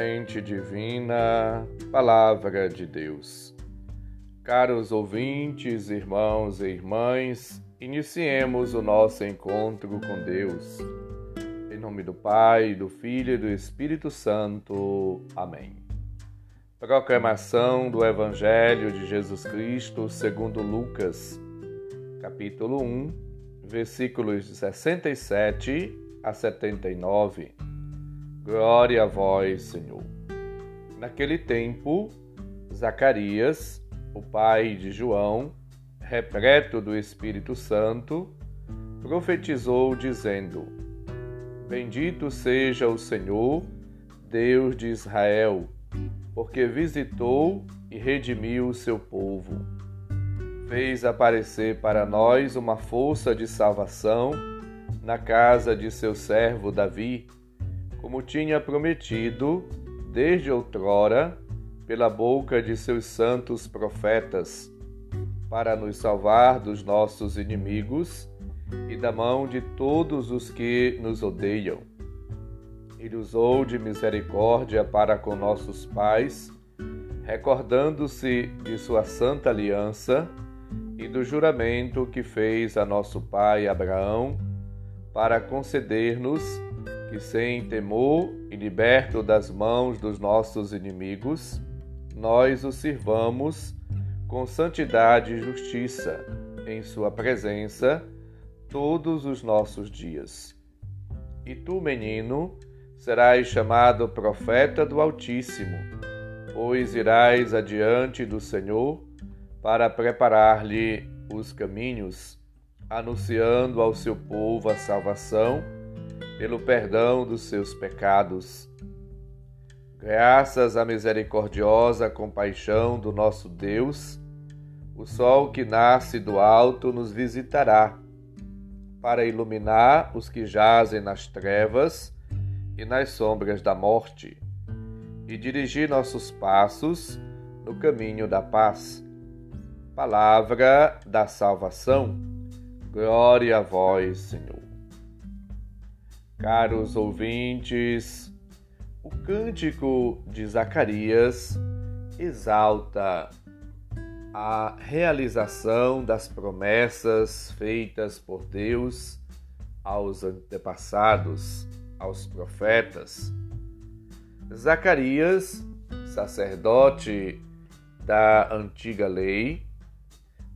Semente Divina, Palavra de Deus. Caros ouvintes, irmãos e irmãs, iniciemos o nosso encontro com Deus. Em nome do Pai, do Filho e do Espírito Santo. Amém. Proclamação do Evangelho de Jesus Cristo segundo Lucas, capítulo 1, versículos de 67 a 79. Glória a vós, Senhor. Naquele tempo, Zacarias, o pai de João, repleto do Espírito Santo, profetizou, dizendo: Bendito seja o Senhor, Deus de Israel, porque visitou e redimiu o seu povo. Fez aparecer para nós uma força de salvação na casa de seu servo Davi como tinha prometido desde outrora pela boca de seus santos profetas, para nos salvar dos nossos inimigos e da mão de todos os que nos odeiam. Ele usou de misericórdia para com nossos pais, recordando-se de sua santa aliança e do juramento que fez a nosso pai Abraão, para conceder-nos que sem temor e liberto das mãos dos nossos inimigos, nós o sirvamos com santidade e justiça em Sua presença todos os nossos dias. E tu, menino, serás chamado profeta do Altíssimo, pois irás adiante do Senhor para preparar-lhe os caminhos, anunciando ao seu povo a salvação pelo perdão dos seus pecados. Graças à misericordiosa compaixão do nosso Deus, o sol que nasce do alto nos visitará, para iluminar os que jazem nas trevas e nas sombras da morte, e dirigir nossos passos no caminho da paz. Palavra da salvação. Glória a vós, Senhor. Caros ouvintes, o cântico de Zacarias exalta a realização das promessas feitas por Deus aos antepassados, aos profetas. Zacarias, sacerdote da antiga lei,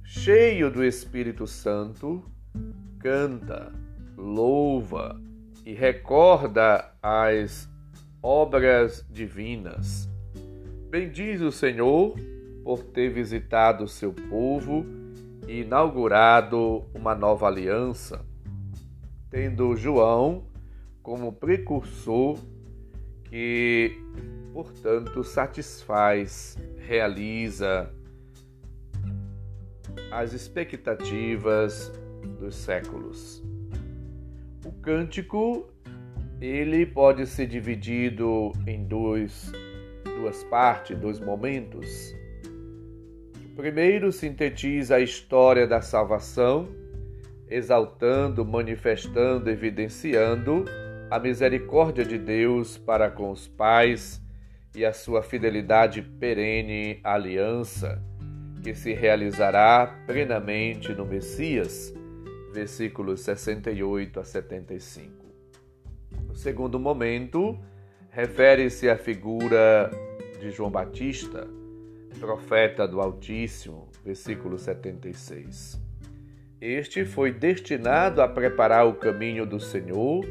cheio do Espírito Santo, canta, louva, e recorda as obras divinas. Bendiz o Senhor por ter visitado o seu povo e inaugurado uma nova aliança, tendo João como precursor que, portanto, satisfaz, realiza as expectativas dos séculos. Cântico ele pode ser dividido em dois, duas partes, dois momentos. O primeiro sintetiza a história da salvação, exaltando, manifestando, evidenciando a misericórdia de Deus para com os pais e a sua fidelidade perene à aliança, que se realizará plenamente no Messias versículos 68 a 75. O segundo momento refere-se à figura de João Batista, profeta do Altíssimo, versículo 76. Este foi destinado a preparar o caminho do Senhor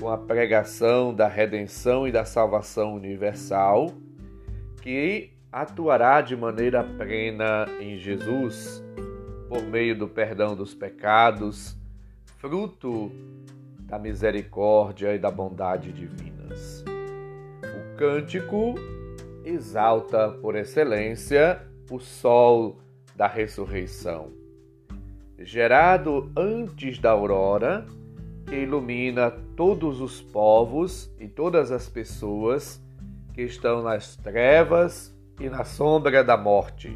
com a pregação da redenção e da salvação universal, que atuará de maneira plena em Jesus por meio do perdão dos pecados, fruto da misericórdia e da bondade divinas. O cântico exalta por excelência o sol da ressurreição, gerado antes da aurora, que ilumina todos os povos e todas as pessoas que estão nas trevas e na sombra da morte.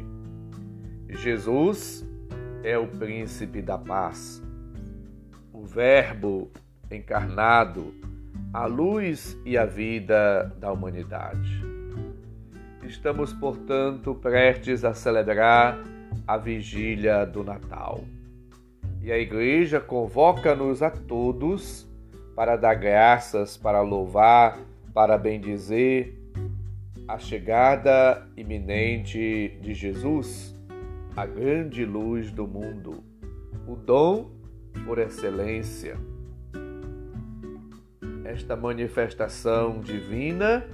Jesus é o príncipe da paz. O Verbo encarnado, a luz e a vida da humanidade. Estamos, portanto, prestes a celebrar a vigília do Natal. E a Igreja convoca-nos a todos para dar graças, para louvar, para bendizer a chegada iminente de Jesus, a grande luz do mundo, o dom por excelência. Esta manifestação divina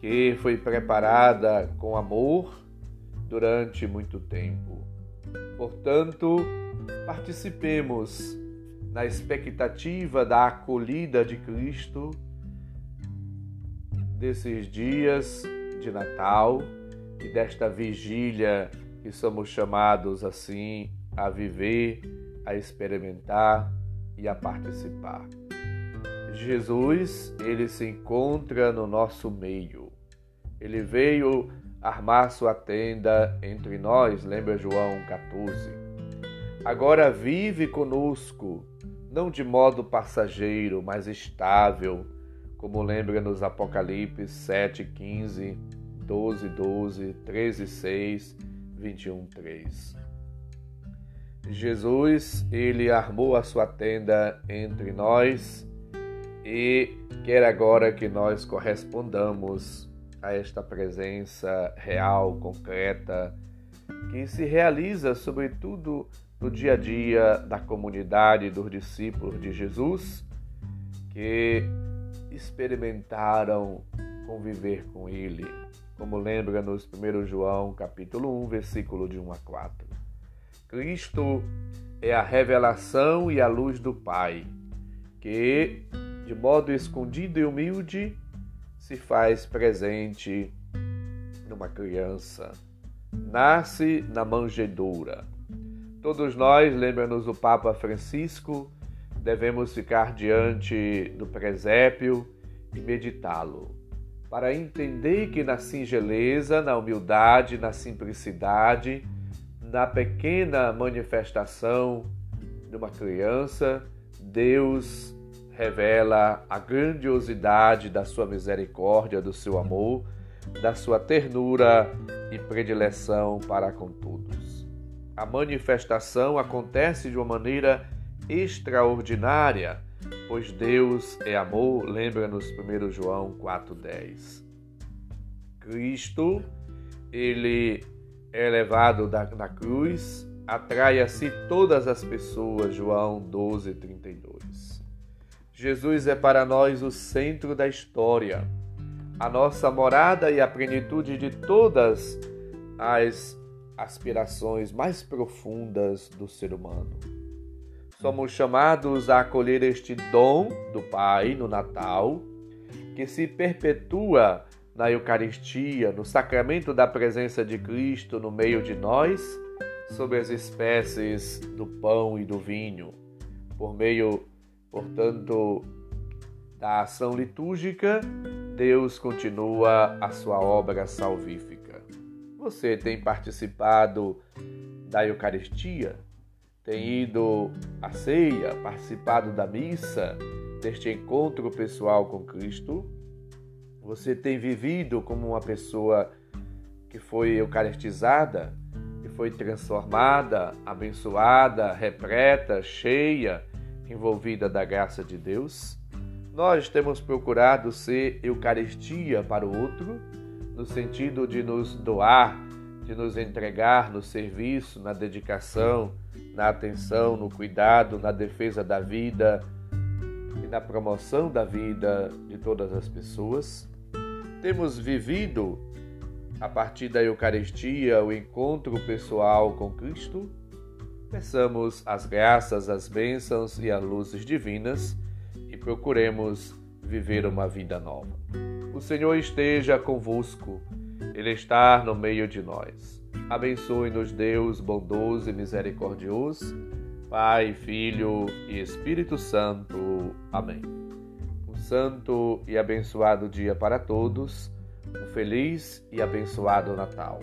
que foi preparada com amor durante muito tempo. Portanto, participemos na expectativa da acolhida de Cristo desses dias de Natal e desta vigília que somos chamados assim a viver, a experimentar e a participar. Jesus, ele se encontra no nosso meio. Ele veio armar sua tenda entre nós, lembra João 14. Agora vive conosco, não de modo passageiro, mas estável, como lembra nos Apocalipse 7, 15, 12, 12, 13, 6, 21, 3. Jesus, ele armou a sua tenda entre nós e quer agora que nós correspondamos a esta presença real, concreta, que se realiza sobretudo no dia a dia da comunidade dos discípulos de Jesus, que experimentaram conviver com ele, como lembra nos 1 João capítulo 1, versículo de 1 a 4. Cristo é a revelação e a luz do Pai, que, de modo escondido e humilde, se faz presente numa criança. Nasce na manjedoura. Todos nós, lembra-nos o Papa Francisco, devemos ficar diante do presépio e meditá-lo, para entender que na singeleza, na humildade, na simplicidade, na pequena manifestação de uma criança, Deus revela a grandiosidade da sua misericórdia, do seu amor, da sua ternura e predileção para com todos. A manifestação acontece de uma maneira extraordinária, pois Deus é amor, lembra-nos 1 João 4,10. Cristo, ele é levado na cruz, atrai a si todas as pessoas, João 12, 32. Jesus é para nós o centro da história, a nossa morada e a plenitude de todas as aspirações mais profundas do ser humano. Somos chamados a acolher este dom do Pai no Natal, que se perpetua na Eucaristia, no sacramento da presença de Cristo no meio de nós, sob as espécies do pão e do vinho, por meio Portanto, da ação litúrgica, Deus continua a sua obra salvífica. Você tem participado da Eucaristia? Tem ido à ceia, participado da missa, deste encontro pessoal com Cristo? Você tem vivido como uma pessoa que foi eucaristizada, que foi transformada, abençoada, repleta, cheia envolvida da graça de Deus, nós temos procurado ser Eucaristia para o outro, no sentido de nos doar, de nos entregar no serviço, na dedicação, na atenção, no cuidado, na defesa da vida e na promoção da vida de todas as pessoas. Temos vivido, a partir da Eucaristia, o encontro pessoal com Cristo Peçamos as graças, as bênçãos e as luzes divinas e procuremos viver uma vida nova. O Senhor esteja convosco, Ele está no meio de nós. Abençoe-nos, Deus bondoso e misericordioso, Pai, Filho e Espírito Santo. Amém. Um santo e abençoado dia para todos, um feliz e abençoado Natal.